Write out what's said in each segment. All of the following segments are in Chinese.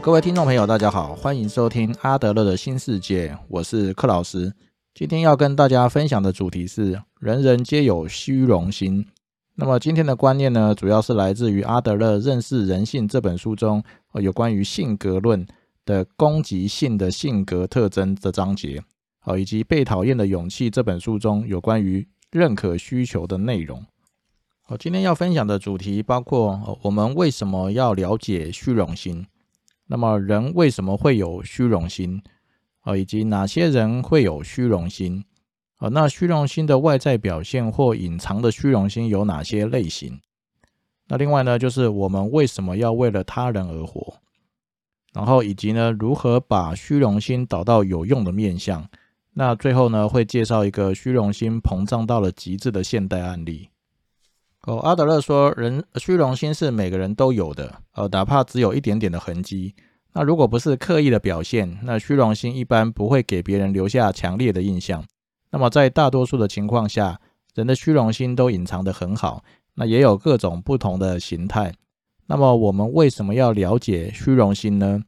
各位听众朋友，大家好，欢迎收听阿德勒的新世界，我是克老师。今天要跟大家分享的主题是“人人皆有虚荣心”。那么今天的观念呢，主要是来自于阿德勒《认识人性》这本书中，有关于性格论的攻击性的性格特征的章节，好，以及《被讨厌的勇气》这本书中有关于认可需求的内容。好今天要分享的主题包括：我们为什么要了解虚荣心？那么人为什么会有虚荣心？啊，以及哪些人会有虚荣心？啊，那虚荣心的外在表现或隐藏的虚荣心有哪些类型？那另外呢，就是我们为什么要为了他人而活？然后以及呢，如何把虚荣心导到有用的面向？那最后呢，会介绍一个虚荣心膨胀到了极致的现代案例。哦，阿德勒说，人虚荣心是每个人都有的，呃，哪怕只有一点点的痕迹。那如果不是刻意的表现，那虚荣心一般不会给别人留下强烈的印象。那么，在大多数的情况下，人的虚荣心都隐藏得很好。那也有各种不同的形态。那么，我们为什么要了解虚荣心呢？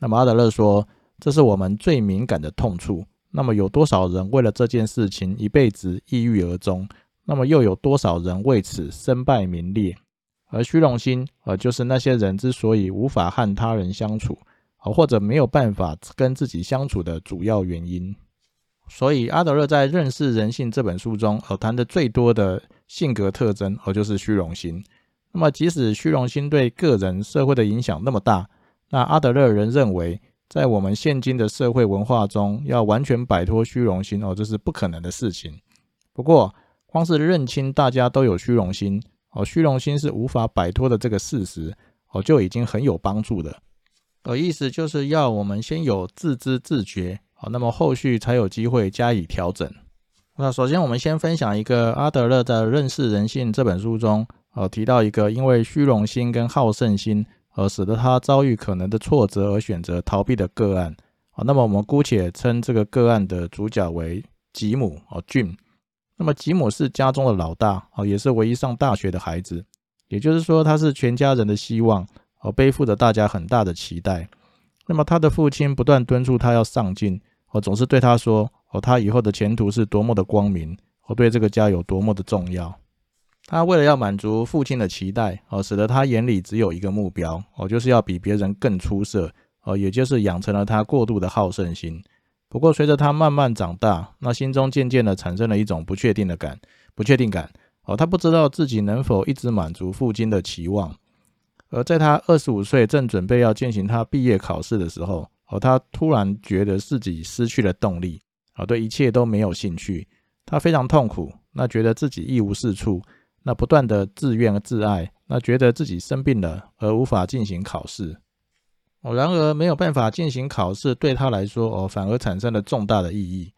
那么，阿德勒说，这是我们最敏感的痛处。那么，有多少人为了这件事情一辈子抑郁而终？那么，又有多少人为此身败名裂？而虚荣心，呃，就是那些人之所以无法和他人相处，呃，或者没有办法跟自己相处的主要原因。所以，阿德勒在《认识人性》这本书中，呃，谈的最多的性格特征，呃，就是虚荣心。那么，即使虚荣心对个人、社会的影响那么大，那阿德勒仍认为，在我们现今的社会文化中，要完全摆脱虚荣心，哦，这是不可能的事情。不过，光是认清大家都有虚荣心，哦，虚荣心是无法摆脱的这个事实，哦，就已经很有帮助的。呃，意思就是要我们先有自知自觉。好，那么后续才有机会加以调整。那首先，我们先分享一个阿德勒在《认识人性》这本书中，呃，提到一个因为虚荣心跟好胜心而使得他遭遇可能的挫折而选择逃避的个案。好，那么我们姑且称这个个案的主角为吉姆哦，俊。那么吉姆是家中的老大哦，也是唯一上大学的孩子，也就是说，他是全家人的希望哦，背负着大家很大的期待。那么他的父亲不断敦促他要上进，哦，总是对他说，哦，他以后的前途是多么的光明，哦，对这个家有多么的重要。他为了要满足父亲的期待，哦，使得他眼里只有一个目标，哦，就是要比别人更出色，哦，也就是养成了他过度的好胜心。不过随着他慢慢长大，那心中渐渐的产生了一种不确定的感，不确定感，哦，他不知道自己能否一直满足父亲的期望。而在他二十五岁，正准备要进行他毕业考试的时候，哦，他突然觉得自己失去了动力，啊，对一切都没有兴趣，他非常痛苦，那觉得自己一无是处，那不断的自怨自艾，那觉得自己生病了而无法进行考试，哦，然而没有办法进行考试，对他来说，哦，反而产生了重大的意义，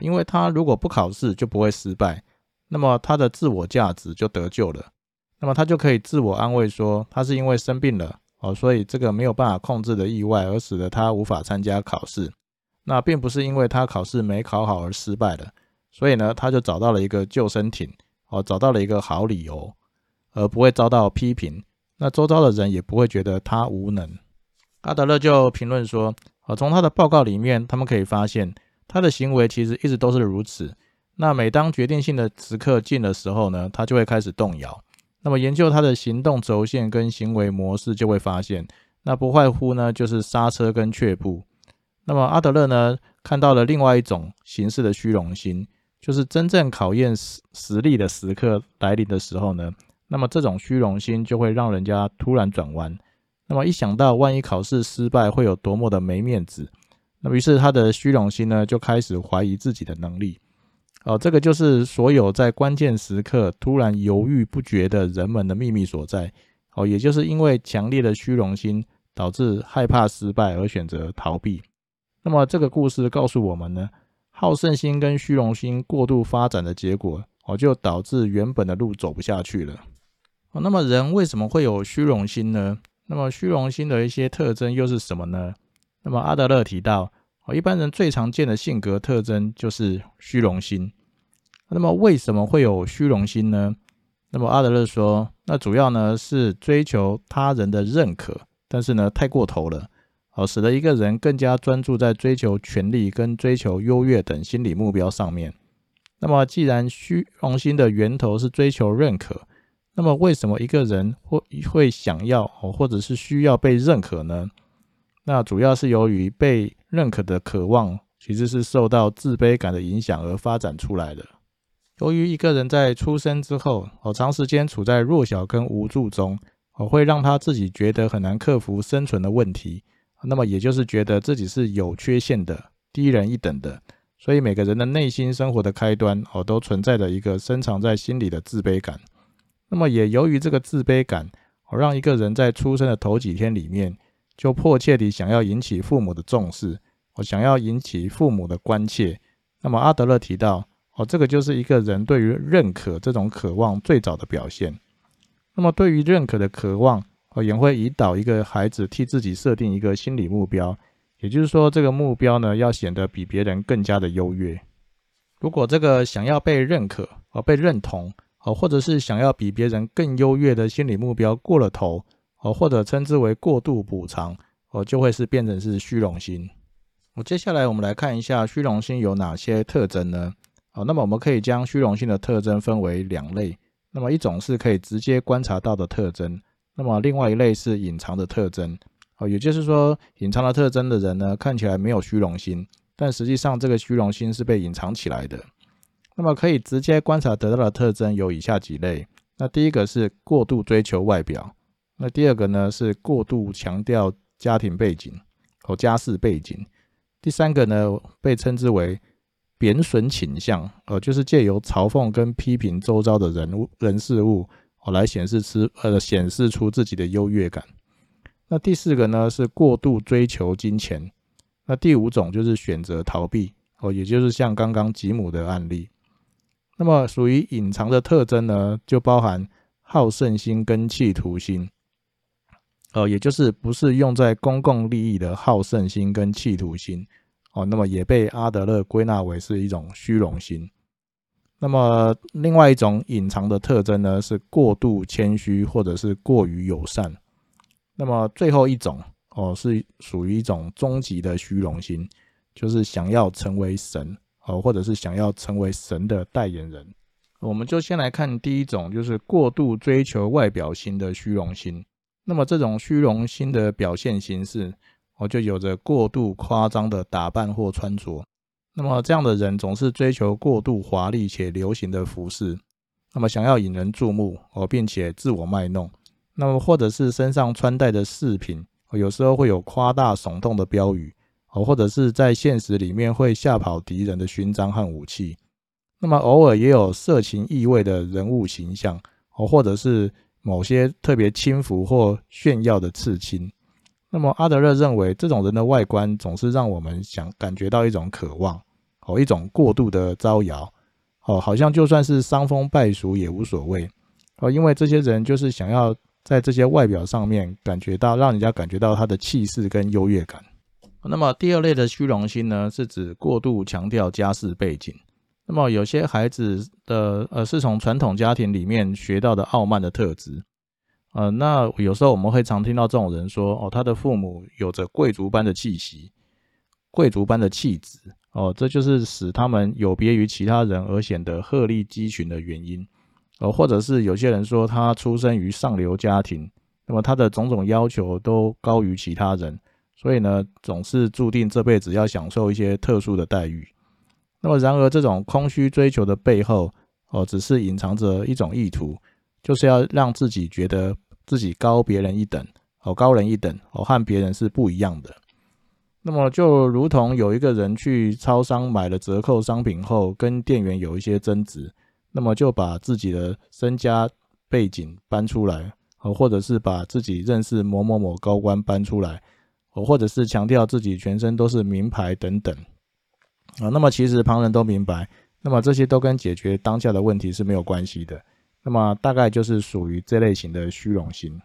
因为他如果不考试就不会失败，那么他的自我价值就得救了。那么他就可以自我安慰说，他是因为生病了哦，所以这个没有办法控制的意外而使得他无法参加考试。那并不是因为他考试没考好而失败的，所以呢，他就找到了一个救生艇哦，找到了一个好理由，而不会遭到批评。那周遭的人也不会觉得他无能。阿德勒就评论说，啊，从他的报告里面，他们可以发现他的行为其实一直都是如此。那每当决定性的时刻近的时候呢，他就会开始动摇。那么研究他的行动轴线跟行为模式，就会发现，那不外乎呢就是刹车跟却步。那么阿德勒呢看到了另外一种形式的虚荣心，就是真正考验实实力的时刻来临的时候呢，那么这种虚荣心就会让人家突然转弯。那么一想到万一考试失败会有多么的没面子，那么于是他的虚荣心呢就开始怀疑自己的能力。哦，这个就是所有在关键时刻突然犹豫不决的人们的秘密所在。哦，也就是因为强烈的虚荣心导致害怕失败而选择逃避。那么这个故事告诉我们呢，好胜心跟虚荣心过度发展的结果，哦，就导致原本的路走不下去了。哦，那么人为什么会有虚荣心呢？那么虚荣心的一些特征又是什么呢？那么阿德勒提到，哦，一般人最常见的性格特征就是虚荣心。那么为什么会有虚荣心呢？那么阿德勒说，那主要呢是追求他人的认可，但是呢太过头了哦，使得一个人更加专注在追求权力跟追求优越等心理目标上面。那么，既然虚荣心的源头是追求认可，那么为什么一个人会会想要哦，或者是需要被认可呢？那主要是由于被认可的渴望，其实是受到自卑感的影响而发展出来的。由于一个人在出生之后哦，长时间处在弱小跟无助中哦，会让他自己觉得很难克服生存的问题。那么也就是觉得自己是有缺陷的、低人一等的。所以每个人的内心生活的开端哦，都存在着一个深藏在心里的自卑感。那么也由于这个自卑感哦，让一个人在出生的头几天里面，就迫切地想要引起父母的重视，我想要引起父母的关切。那么阿德勒提到哦，这个就是一个人对于认可这种渴望最早的表现。那么对于认可的渴望哦，也会引导一个孩子替自己设定一个心理目标。也就是说，这个目标呢，要显得比别人更加的优越。如果这个想要被认可、而被认同，哦，或者是想要比别人更优越的心理目标过了头，哦，或者称之为过度补偿，哦，就会是变成是虚荣心。我接下来我们来看一下虚荣心有哪些特征呢？哦，那么我们可以将虚荣心的特征分为两类。那么一种是可以直接观察到的特征，那么另外一类是隐藏的特征。哦，也就是说，隐藏的特征的人呢，看起来没有虚荣心，但实际上这个虚荣心是被隐藏起来的。那么可以直接观察得到的特征有以下几类。那第一个是过度追求外表，那第二个呢是过度强调家庭背景和家世背景，第三个呢被称之为贬损倾向，呃，就是借由嘲讽跟批评周遭的人物、人事物，哦，来显示出呃显示出自己的优越感。那第四个呢是过度追求金钱，那第五种就是选择逃避哦，也就是像刚刚吉姆的案例。那么属于隐藏的特征呢，就包含好胜心跟企图心，呃，也就是不是用在公共利益的好胜心跟企图心哦，那么也被阿德勒归纳为是一种虚荣心。那么另外一种隐藏的特征呢，是过度谦虚或者是过于友善。那么最后一种哦，是属于一种终极的虚荣心，就是想要成为神哦，或者是想要成为神的代言人。我们就先来看第一种，就是过度追求外表型的虚荣心。那么这种虚荣心的表现形式，哦，就有着过度夸张的打扮或穿着。那么这样的人总是追求过度华丽且流行的服饰，那么想要引人注目哦，并且自我卖弄。那么，或者是身上穿戴的饰品，有时候会有夸大耸动的标语，哦，或者是在现实里面会吓跑敌人的勋章和武器。那么，偶尔也有色情意味的人物形象，哦，或者是某些特别轻浮或炫耀的刺青。那么，阿德勒认为，这种人的外观总是让我们想感觉到一种渴望，哦，一种过度的招摇，哦，好像就算是伤风败俗也无所谓，哦，因为这些人就是想要。在这些外表上面感觉到，让人家感觉到他的气势跟优越感。那么第二类的虚荣心呢，是指过度强调家世背景。那么有些孩子的呃是从传统家庭里面学到的傲慢的特质。呃，那有时候我们会常听到这种人说，哦，他的父母有着贵族般的气息，贵族般的气质，哦，这就是使他们有别于其他人而显得鹤立鸡群的原因。呃，或者是有些人说他出生于上流家庭，那么他的种种要求都高于其他人，所以呢，总是注定这辈子要享受一些特殊的待遇。那么，然而这种空虚追求的背后，哦，只是隐藏着一种意图，就是要让自己觉得自己高别人一等，哦，高人一等，哦，和别人是不一样的。那么，就如同有一个人去超商买了折扣商品后，跟店员有一些争执。那么就把自己的身家背景搬出来，哦，或者是把自己认识某某某高官搬出来，或者是强调自己全身都是名牌等等，啊，那么其实旁人都明白，那么这些都跟解决当下的问题是没有关系的，那么大概就是属于这类型的虚荣心。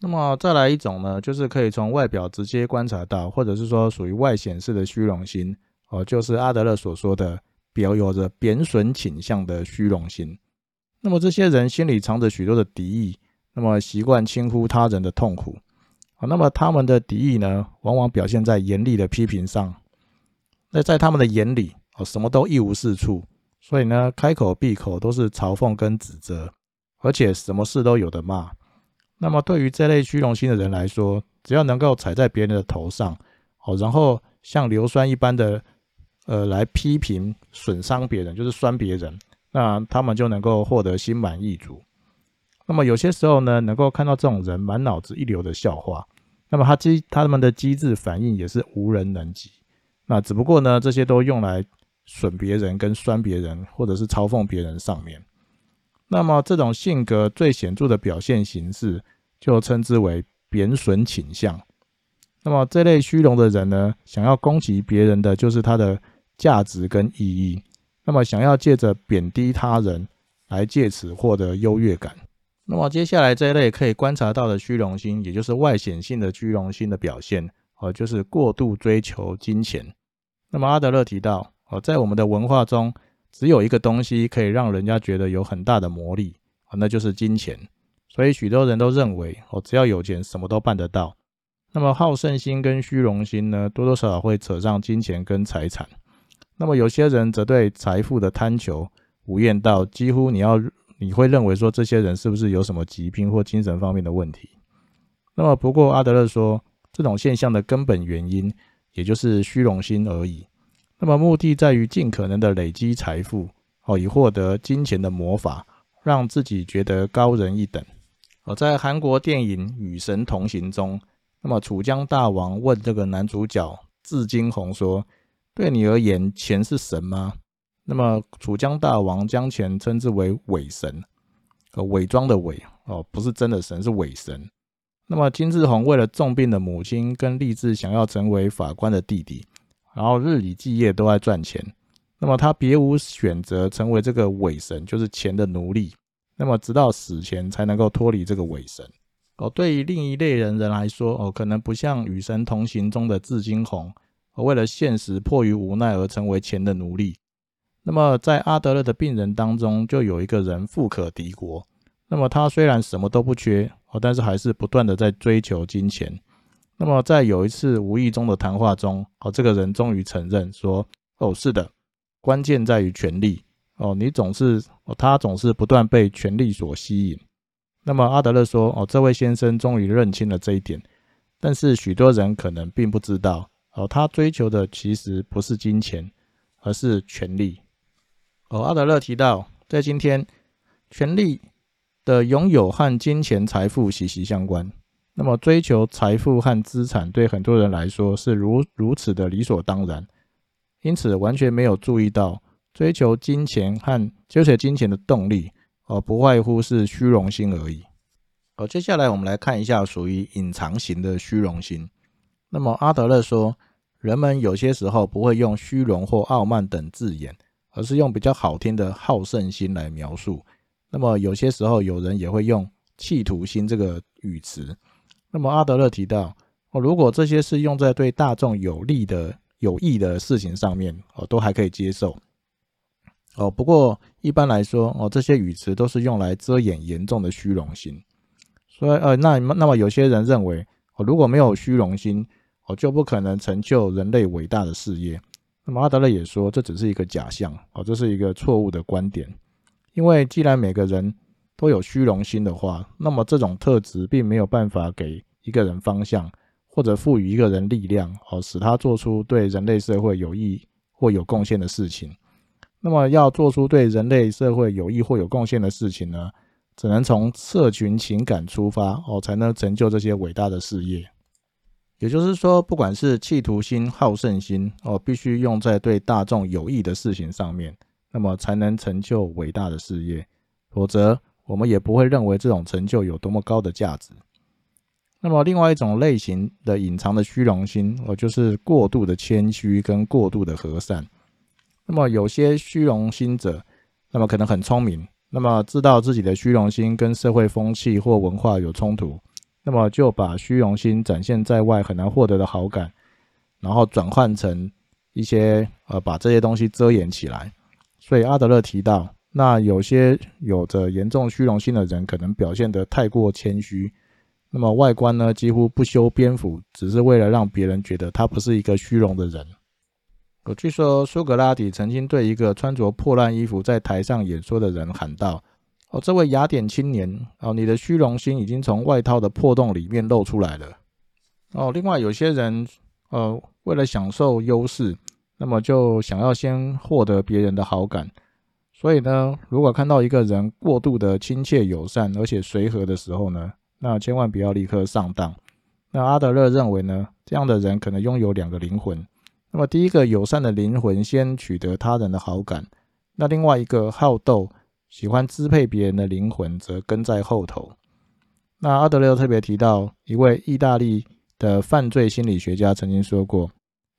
那么再来一种呢，就是可以从外表直接观察到，或者是说属于外显式的虚荣心，哦，就是阿德勒所说的。表有着贬损倾向的虚荣心，那么这些人心里藏着许多的敌意，那么习惯轻忽他人的痛苦，啊，那么他们的敌意呢，往往表现在严厉的批评上。那在他们的眼里，哦，什么都一无是处，所以呢，开口闭口都是嘲讽跟指责，而且什么事都有的骂。那么对于这类虚荣心的人来说，只要能够踩在别人的头上，哦，然后像硫酸一般的，呃，来批评、损伤别人，就是酸别人，那他们就能够获得心满意足。那么有些时候呢，能够看到这种人满脑子一流的笑话，那么他机他们的机智反应也是无人能及。那只不过呢，这些都用来损别人、跟酸别人，或者是嘲讽别人上面。那么这种性格最显著的表现形式，就称之为贬损倾向。那么这类虚荣的人呢，想要攻击别人的就是他的价值跟意义。那么想要借着贬低他人，来借此获得优越感。那么接下来这一类可以观察到的虚荣心，也就是外显性的虚荣心的表现，哦，就是过度追求金钱。那么阿德勒提到，哦，在我们的文化中，只有一个东西可以让人家觉得有很大的魔力，啊，那就是金钱。所以许多人都认为，哦，只要有钱，什么都办得到。那么好胜心跟虚荣心呢，多多少少会扯上金钱跟财产。那么有些人则对财富的贪求无厌到几乎你要。你会认为说这些人是不是有什么疾病或精神方面的问题？那么不过阿德勒说，这种现象的根本原因也就是虚荣心而已。那么目的在于尽可能的累积财富，哦，以获得金钱的魔法，让自己觉得高人一等。而在韩国电影《与神同行》中，那么楚江大王问这个男主角智金红说：“对你而言，钱是神吗？”那么楚江大王将钱称之为伪神，呃，伪装的伪哦，不是真的神，是伪神。那么金志宏为了重病的母亲跟立志想要成为法官的弟弟，然后日以继夜都在赚钱。那么他别无选择，成为这个伪神，就是钱的奴隶。那么直到死前才能够脱离这个伪神。哦，对于另一类人人来说，哦，可能不像与神同行中的志金红，为了现实迫于无奈而成为钱的奴隶。那么，在阿德勒的病人当中，就有一个人富可敌国。那么他虽然什么都不缺哦，但是还是不断的在追求金钱。那么在有一次无意中的谈话中，哦，这个人终于承认说：“哦，是的，关键在于权力哦，你总是哦，他总是不断被权力所吸引。”那么阿德勒说：“哦，这位先生终于认清了这一点，但是许多人可能并不知道哦，他追求的其实不是金钱，而是权力。”哦，阿德勒提到，在今天，权力的拥有和金钱财富息息相关。那么，追求财富和资产对很多人来说是如如此的理所当然，因此完全没有注意到追求金钱和追求金钱的动力，哦，不外乎是虚荣心而已。好，接下来我们来看一下属于隐藏型的虚荣心。那么，阿德勒说，人们有些时候不会用虚荣或傲慢等字眼。而是用比较好听的好胜心来描述。那么有些时候，有人也会用企图心这个语词。那么阿德勒提到，哦，如果这些是用在对大众有利的、有益的事情上面，哦，都还可以接受。哦，不过一般来说，哦，这些语词都是用来遮掩严重的虚荣心。所以，呃，那那么有些人认为，哦，如果没有虚荣心，哦，就不可能成就人类伟大的事业。那么阿德勒也说，这只是一个假象哦，这是一个错误的观点。因为既然每个人都有虚荣心的话，那么这种特质并没有办法给一个人方向，或者赋予一个人力量哦，使他做出对人类社会有益或有贡献的事情。那么要做出对人类社会有益或有贡献的事情呢，只能从社群情感出发哦，才能成就这些伟大的事业。也就是说，不管是企图心、好胜心哦，必须用在对大众有益的事情上面，那么才能成就伟大的事业。否则，我们也不会认为这种成就有多么高的价值。那么，另外一种类型的隐藏的虚荣心，哦，就是过度的谦虚跟过度的和善。那么，有些虚荣心者，那么可能很聪明，那么知道自己的虚荣心跟社会风气或文化有冲突。那么就把虚荣心展现在外很难获得的好感，然后转换成一些呃把这些东西遮掩起来。所以阿德勒提到，那有些有着严重虚荣心的人可能表现得太过谦虚，那么外观呢几乎不修边幅，只是为了让别人觉得他不是一个虚荣的人。我据说苏格拉底曾经对一个穿着破烂衣服在台上演说的人喊道：“哦，这位雅典青年，哦，你的虚荣心已经从外套的破洞里面露出来了。”哦，另外有些人，呃，为了享受优势，那么就想要先获得别人的好感。所以呢，如果看到一个人过度的亲切友善，而且随和的时候呢，那千万不要立刻上当。那阿德勒认为呢，这样的人可能拥有两个灵魂。那么第一个友善的灵魂先取得他人的好感，那另外一个好斗、喜欢支配别人的灵魂则跟在后头。那阿德勒特别提到一位意大利的犯罪心理学家曾经说过：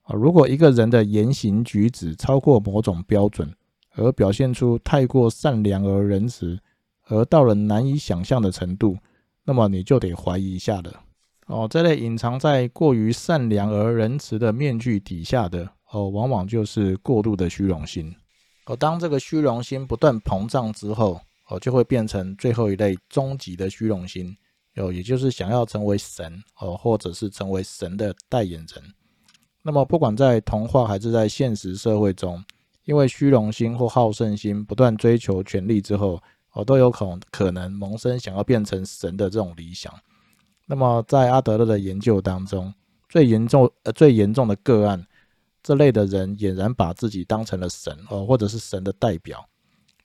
啊，如果一个人的言行举止超过某种标准，而表现出太过善良而仁慈，而到了难以想象的程度，那么你就得怀疑一下了。哦，这类隐藏在过于善良而仁慈的面具底下的，哦，往往就是过度的虚荣心。而当这个虚荣心不断膨胀之后，哦，就会变成最后一类终极的虚荣心，哦，也就是想要成为神，哦，或者是成为神的代言人。那么，不管在童话还是在现实社会中，因为虚荣心或好胜心不断追求权力之后，哦，都有可可能萌生想要变成神的这种理想。那么在阿德勒的研究当中，最严重呃最严重的个案，这类的人俨然把自己当成了神哦，或者是神的代表。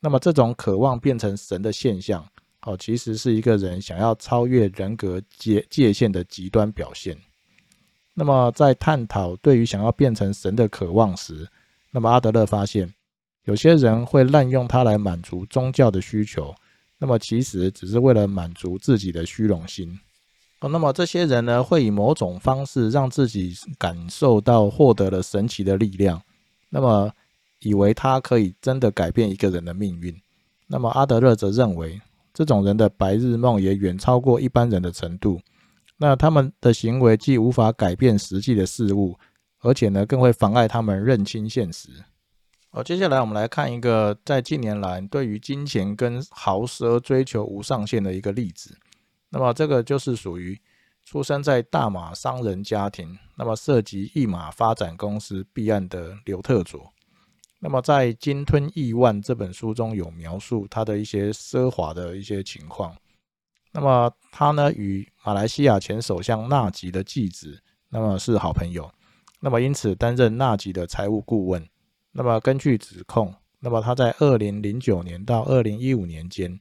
那么这种渴望变成神的现象，哦，其实是一个人想要超越人格界界限的极端表现。那么在探讨对于想要变成神的渴望时，那么阿德勒发现，有些人会滥用它来满足宗教的需求，那么其实只是为了满足自己的虚荣心。哦，那么这些人呢，会以某种方式让自己感受到获得了神奇的力量，那么以为他可以真的改变一个人的命运。那么阿德勒则认为，这种人的白日梦也远超过一般人的程度。那他们的行为既无法改变实际的事物。而且呢，更会妨碍他们认清现实。好，接下来我们来看一个在近年来对于金钱跟豪奢追求无上限的一个例子。那么这个就是属于出生在大马商人家庭，那么涉及一马发展公司弊案的刘特佐。那么在《鲸吞亿万》这本书中有描述他的一些奢华的一些情况。那么他呢，与马来西亚前首相纳吉的继子，那么是好朋友。那么因此担任纳吉的财务顾问。那么根据指控，那么他在二零零九年到二零一五年间，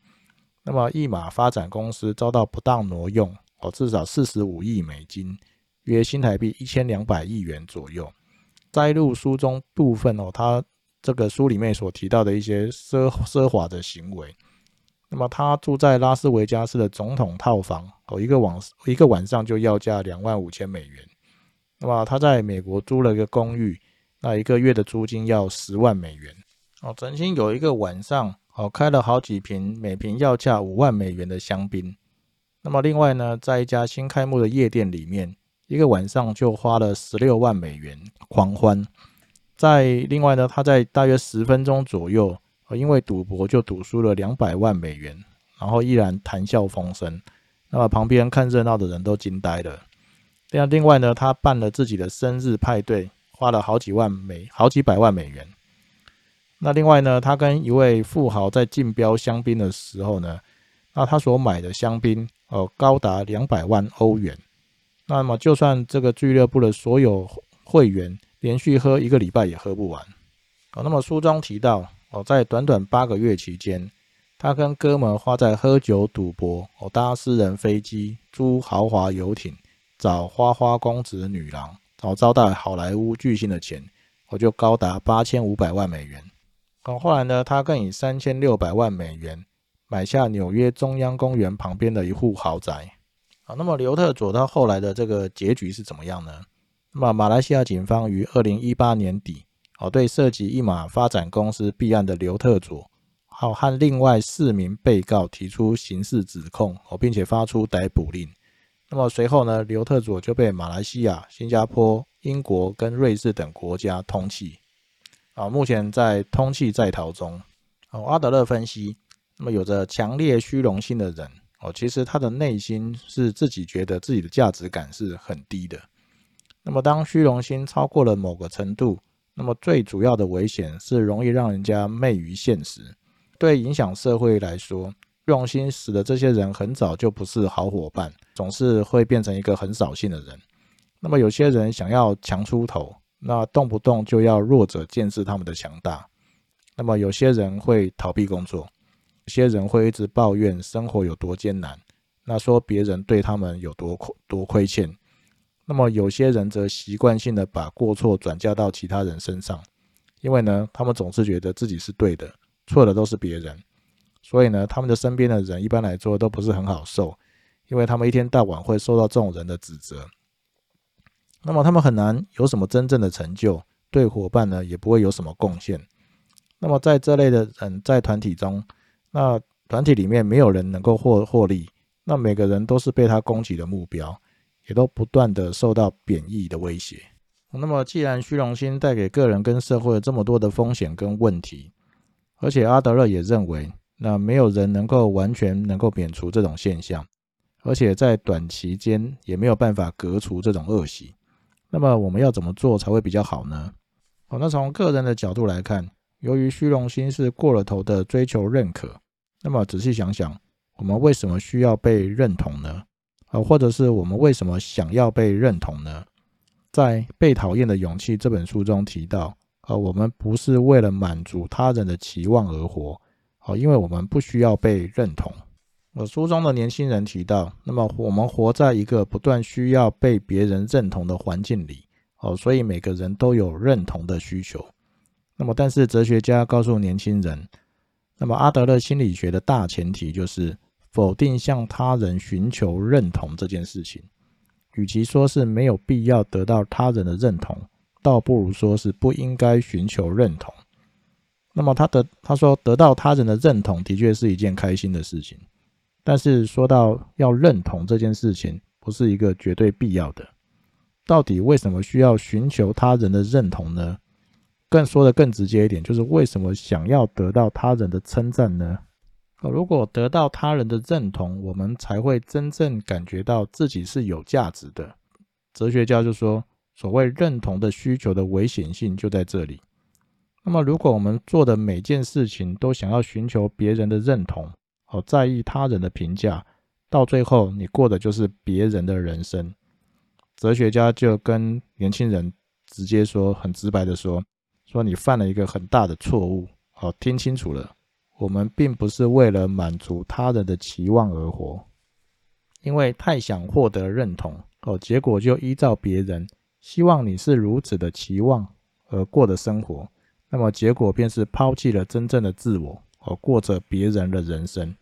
那么一马发展公司遭到不当挪用哦，至少四十五亿美金，约新台币一千两百亿元左右。摘录书中部分哦，他这个书里面所提到的一些奢奢华的行为。那么他住在拉斯维加斯的总统套房哦，一个晚一个晚上就要价两万五千美元。那么他在美国租了一个公寓，那一个月的租金要十万美元。哦，曾经有一个晚上，哦开了好几瓶每瓶要价五万美元的香槟。那么另外呢，在一家新开幕的夜店里面，一个晚上就花了十六万美元狂欢。在另外呢，他在大约十分钟左右，因为赌博就赌输了两百万美元，然后依然谈笑风生。那么旁边看热闹的人都惊呆了。另另外呢，他办了自己的生日派对，花了好几万美好几百万美元。那另外呢，他跟一位富豪在竞标香槟的时候呢，那他所买的香槟哦高达两百万欧元。那么就算这个俱乐部的所有会员连续喝一个礼拜也喝不完。哦，那么书中提到哦，在短短八个月期间，他跟哥们花在喝酒、赌博、哦搭私人飞机、租豪华游艇。找花花公子女郎，找招待好莱坞巨星的钱，我就高达八千五百万美元。后来呢，他更以三千六百万美元买下纽约中央公园旁边的一户豪宅。好，那么刘特佐他后来的这个结局是怎么样呢？那么马来西亚警方于二零一八年底，哦，对涉及一马发展公司弊案的刘特佐，好和另外四名被告提出刑事指控，哦，并且发出逮捕令。那么随后呢，刘特佐就被马来西亚、新加坡、英国跟瑞士等国家通缉，啊，目前在通缉在逃中。哦，阿德勒分析，那么有着强烈虚荣心的人，哦，其实他的内心是自己觉得自己的价值感是很低的。那么当虚荣心超过了某个程度，那么最主要的危险是容易让人家昧于现实。对影响社会来说，虚荣心使得这些人很早就不是好伙伴，总是会变成一个很扫兴的人。那么有些人想要强出头，那动不动就要弱者见识他们的强大。那么有些人会逃避工作。有些人会一直抱怨生活有多艰难，那说别人对他们有多亏多亏欠。那么有些人则习惯性的把过错转嫁到其他人身上，因为呢，他们总是觉得自己是对的，错的都是别人。所以呢，他们的身边的人一般来说都不是很好受，因为他们一天到晚会受到这种人的指责。那么他们很难有什么真正的成就，对伙伴呢也不会有什么贡献。那么在这类的人在团体中，那团体里面没有人能够获获利，那每个人都是被他攻击的目标，也都不断的受到贬义的威胁。那么，既然虚荣心带给个人跟社会这么多的风险跟问题，而且阿德勒也认为，那没有人能够完全能够免除这种现象，而且在短期间也没有办法革除这种恶习。那么，我们要怎么做才会比较好呢？好，那从个人的角度来看。由于虚荣心是过了头的追求认可，那么仔细想想，我们为什么需要被认同呢？啊，或者是我们为什么想要被认同呢？在《被讨厌的勇气》这本书中提到，啊，我们不是为了满足他人的期望而活，啊，因为我们不需要被认同。我书中的年轻人提到，那么我们活在一个不断需要被别人认同的环境里，哦，所以每个人都有认同的需求。那么，但是哲学家告诉年轻人，那么阿德勒心理学的大前提就是否定向他人寻求认同这件事情。与其说是没有必要得到他人的认同，倒不如说是不应该寻求认同。那么他得他说得到他人的认同的确是一件开心的事情，但是说到要认同这件事情，不是一个绝对必要的。到底为什么需要寻求他人的认同呢？更说的更直接一点，就是为什么想要得到他人的称赞呢？如果得到他人的认同，我们才会真正感觉到自己是有价值的。哲学家就说，所谓认同的需求的危险性就在这里。那么，如果我们做的每件事情都想要寻求别人的认同，哦，在意他人的评价，到最后你过的就是别人的人生。哲学家就跟年轻人直接说，很直白的说。说你犯了一个很大的错误，好，听清楚了，我们并不是为了满足他人的期望而活，因为太想获得认同，哦，结果就依照别人希望你是如此的期望而过的生活，那么结果便是抛弃了真正的自我，而过着别人的人生。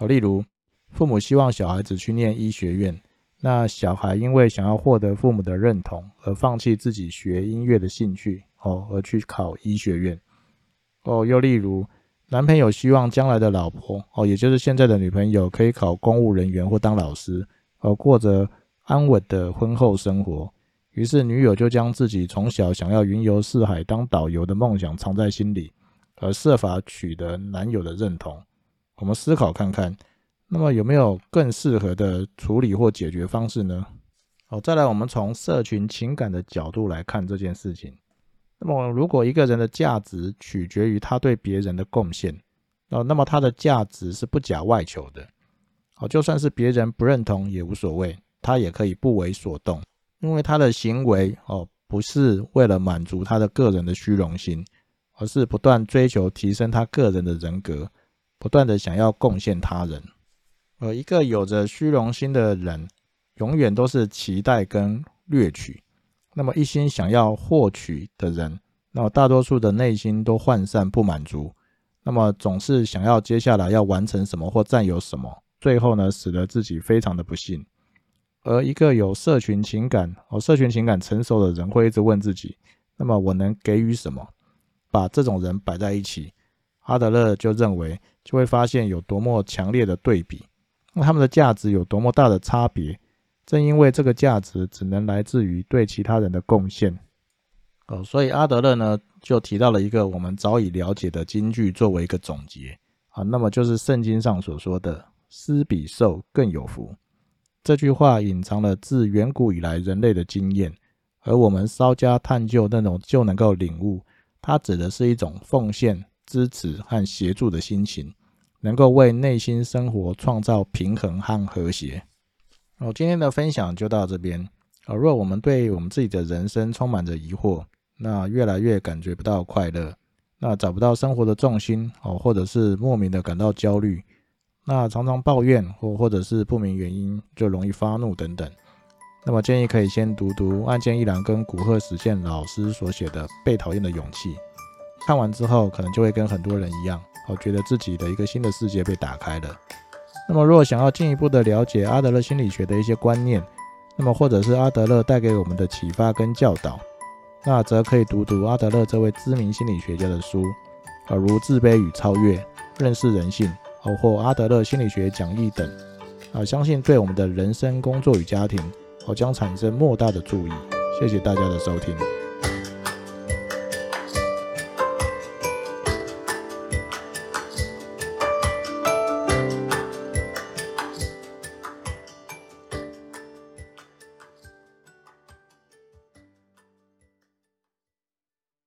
好，例如父母希望小孩子去念医学院，那小孩因为想要获得父母的认同而放弃自己学音乐的兴趣。哦，而去考医学院。哦，又例如，男朋友希望将来的老婆，哦，也就是现在的女朋友，可以考公务人员或当老师，而过着安稳的婚后生活。于是，女友就将自己从小想要云游四海当导游的梦想藏在心里，而设法取得男友的认同。我们思考看看，那么有没有更适合的处理或解决方式呢？好，再来，我们从社群情感的角度来看这件事情。那么，如果一个人的价值取决于他对别人的贡献，哦，那么他的价值是不假外求的。哦，就算是别人不认同也无所谓，他也可以不为所动，因为他的行为哦，不是为了满足他的个人的虚荣心，而是不断追求提升他个人的人格，不断的想要贡献他人。而一个有着虚荣心的人，永远都是期待跟掠取。那么一心想要获取的人，那么大多数的内心都涣散不满足，那么总是想要接下来要完成什么或占有什么，最后呢，使得自己非常的不幸。而一个有社群情感哦，社群情感成熟的人会一直问自己：那么我能给予什么？把这种人摆在一起，阿德勒就认为就会发现有多么强烈的对比，那他们的价值有多么大的差别。正因为这个价值只能来自于对其他人的贡献，哦，所以阿德勒呢就提到了一个我们早已了解的金句作为一个总结啊，那么就是圣经上所说的施比受更有福。这句话隐藏了自远古以来人类的经验，而我们稍加探究，那种就能够领悟，它指的是一种奉献、支持和协助的心情，能够为内心生活创造平衡和和谐。哦，今天的分享就到这边。哦，若我们对我们自己的人生充满着疑惑，那越来越感觉不到快乐，那找不到生活的重心，哦，或者是莫名的感到焦虑。那常常抱怨或或者是不明原因就容易发怒等等，那么建议可以先读读岸见一郎跟古贺实现老师所写的《被讨厌的勇气》，看完之后可能就会跟很多人一样，哦，觉得自己的一个新的世界被打开了。那么如果想要进一步的了解阿德勒心理学的一些观念，那么或者是阿德勒带给我们的启发跟教导，那则可以读读阿德勒这位知名心理学家的书，啊，如《自卑与超越》《认识人性》。哦，或阿德勒心理学讲义等，啊，相信对我们的人生、工作与家庭，哦，将产生莫大的注意。谢谢大家的收听。